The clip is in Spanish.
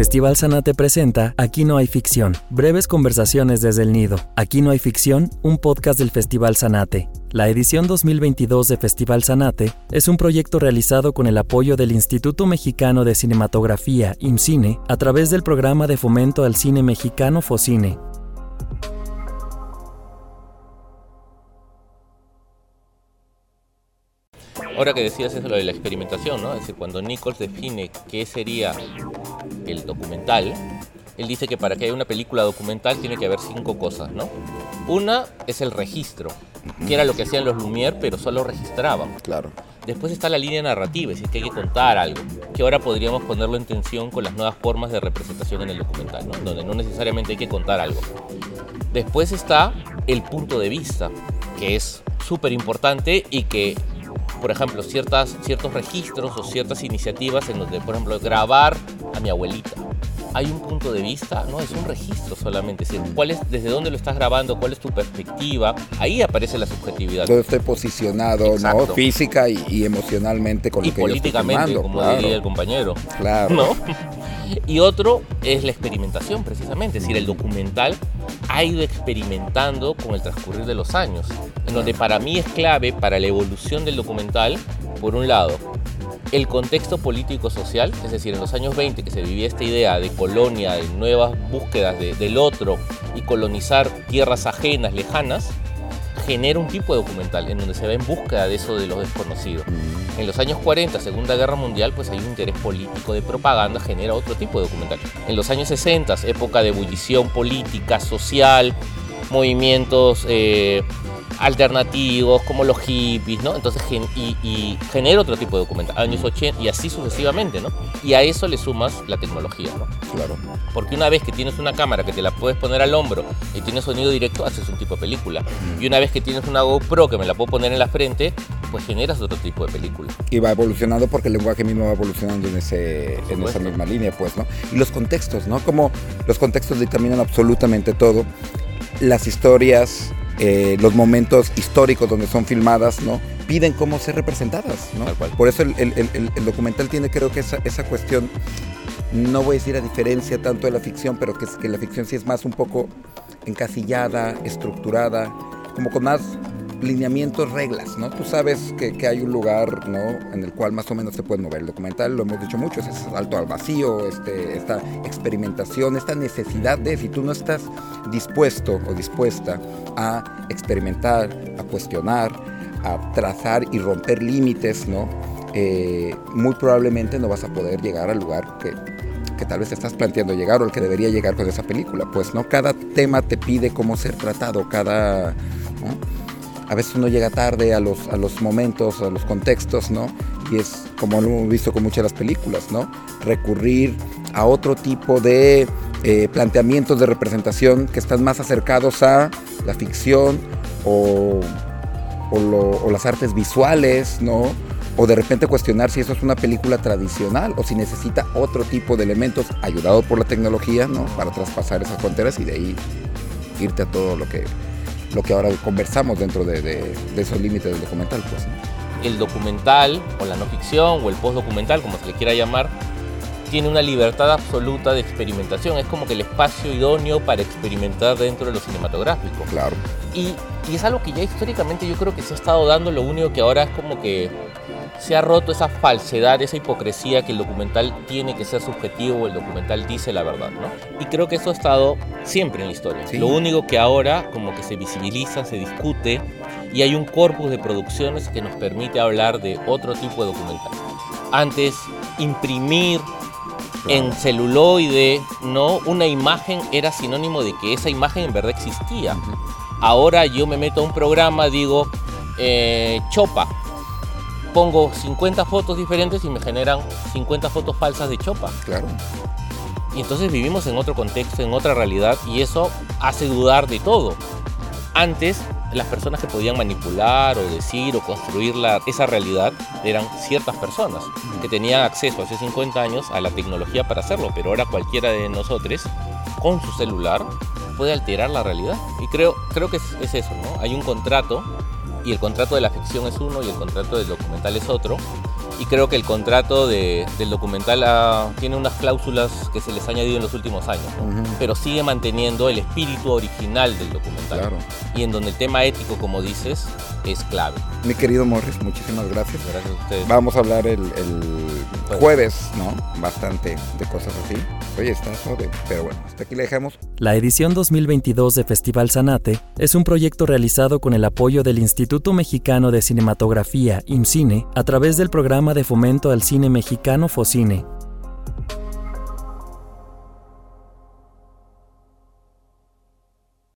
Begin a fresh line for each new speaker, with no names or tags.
Festival Sanate presenta Aquí no hay ficción, breves conversaciones desde el nido. Aquí no hay ficción, un podcast del Festival Sanate. La edición 2022 de Festival Sanate es un proyecto realizado con el apoyo del Instituto Mexicano de Cinematografía, IMCINE, a través del programa de fomento al cine mexicano FOCINE.
Ahora que decías eso lo de la experimentación, ¿no? Es decir, cuando Nichols define qué sería el documental, él dice que para que haya una película documental tiene que haber cinco cosas, ¿no? Una es el registro, que era lo que hacían los Lumière, pero solo registraban.
Claro.
Después está la línea narrativa, es decir, que hay que contar algo, que ahora podríamos ponerlo en tensión con las nuevas formas de representación en el documental, ¿no? donde no necesariamente hay que contar algo. Después está el punto de vista, que es súper importante y que por ejemplo, ciertas, ciertos registros o ciertas iniciativas en donde, por ejemplo, grabar a mi abuelita. Hay un punto de vista, no es un registro solamente, es decir, cuál es, desde dónde lo estás grabando, cuál es tu perspectiva, ahí aparece la subjetividad.
Todo estoy posicionado, ¿no? Física y, emocionalmente con
y
lo que
políticamente,
yo estoy
como
claro.
diría el compañero.
Claro.
¿No? Y otro es la experimentación, precisamente. Es decir, el documental ha ido experimentando con el transcurrir de los años. En donde para mí es clave para la evolución del documental, por un lado, el contexto político-social, es decir, en los años 20 que se vivía esta idea de colonia, de nuevas búsquedas de- del otro y colonizar tierras ajenas, lejanas, genera un tipo de documental en donde se va en búsqueda de eso de lo desconocido. En los años 40, Segunda Guerra Mundial, pues hay un interés político de propaganda, genera otro tipo de documental. En los años 60, época de ebullición política, social, movimientos eh, alternativos como los hippies, ¿no? Entonces, gen- y, y genera otro tipo de documental. Años 80 y así sucesivamente, ¿no? Y a eso le sumas la tecnología, ¿no?
Claro.
Porque una vez que tienes una cámara que te la puedes poner al hombro y tienes sonido directo, haces un tipo de película. Y una vez que tienes una GoPro que me la puedo poner en la frente, pues generas otro tipo de película.
Y va evolucionando porque el lenguaje mismo va evolucionando en, ese, en esa misma línea, pues, ¿no? Y los contextos, ¿no? Como los contextos determinan absolutamente todo. Las historias, eh, los momentos históricos donde son filmadas, ¿no? Piden cómo ser representadas, ¿no?
Tal cual.
Por eso el, el- el- el documental tiene, creo que esa, esa cuestión, no voy a decir a diferencia tanto de la ficción, pero que la ficción sí es más un poco encasillada, estructurada, como con más lineamientos, reglas, ¿no? Tú sabes que, que hay un lugar, ¿no? En el cual más o menos se puede mover. El documental, lo hemos dicho mucho, es ese salto al vacío, este, esta experimentación, esta necesidad de, si tú no estás dispuesto o dispuesta a experimentar, a cuestionar, a trazar y romper límites, ¿no? Eh, muy probablemente no vas a poder llegar al lugar que, que tal vez estás planteando llegar o el que debería llegar con esa película. Pues, ¿no? Cada tema te pide cómo ser tratado, cada... A veces uno llega tarde a los, momentos, a los contextos, ¿no? Y es como lo hemos visto con muchas de las películas, ¿no? Recurrir a otro tipo de eh, planteamientos de representación que están más acercados a la ficción o, o las artes visuales, ¿no? O de repente cuestionar si eso es una película tradicional o si necesita otro tipo de elementos ayudado por la tecnología, ¿no? Para traspasar esas fronteras y de ahí irte a todo lo que, lo que ahora conversamos dentro de, de- de esos límites del documental, pues. ¿no?
El documental, o la no ficción, o el postdocumental, como se le quiera llamar, tiene una libertad absoluta de experimentación. Es como que el espacio idóneo para experimentar dentro de lo cinematográfico.
Claro.
Y, y es algo que ya históricamente yo creo que se ha estado dando, lo único que ahora es como que se ha roto esa falsedad, esa hipocresía que el documental tiene que ser subjetivo, el documental dice la verdad, ¿no? Y creo que eso ha estado siempre en la historia.
Sí.
Lo único que ahora como que se visibiliza, se discute y hay un corpus de producciones que nos permite hablar de otro tipo de documental. Antes, imprimir en celuloide, ¿no? Una imagen era sinónimo de que esa imagen en verdad existía. Ahora yo me meto a un programa, digo, eh, Chopa. Pongo 50 fotos diferentes y me generan 50 fotos falsas de Chopa.
Claro.
Y entonces vivimos en otro contexto, en otra realidad, y eso hace dudar de todo. Antes, las personas que podían manipular o decir o construir la- esa realidad eran ciertas personas que tenían acceso hace 50 años a la tecnología para hacerlo, pero ahora cualquiera de nosotros con su celular puede alterar la realidad. Y creo, creo que es, es eso, ¿no? Hay un contrato y el contrato de la ficción es uno y el contrato del documental es otro. Y creo que el contrato de, del documental ah, tiene unas cláusulas que se les ha añadido en los últimos años, ¿no? pero sigue manteniendo el espíritu original del documental.
Claro.
Y en donde el tema ético, como dices, es clave.
Mi querido Morris, muchísimas gracias.
Gracias a ustedes.
Vamos a hablar el, el jueves, ¿no? Bastante de cosas así. Oye, está suave, pero bueno, hasta aquí le dejamos.
La edición 2022 de Festival Sanate es un proyecto realizado con el apoyo del Instituto Mexicano de Cinematografía, IMCINE, a través del de fomento al cine mexicano FOCINE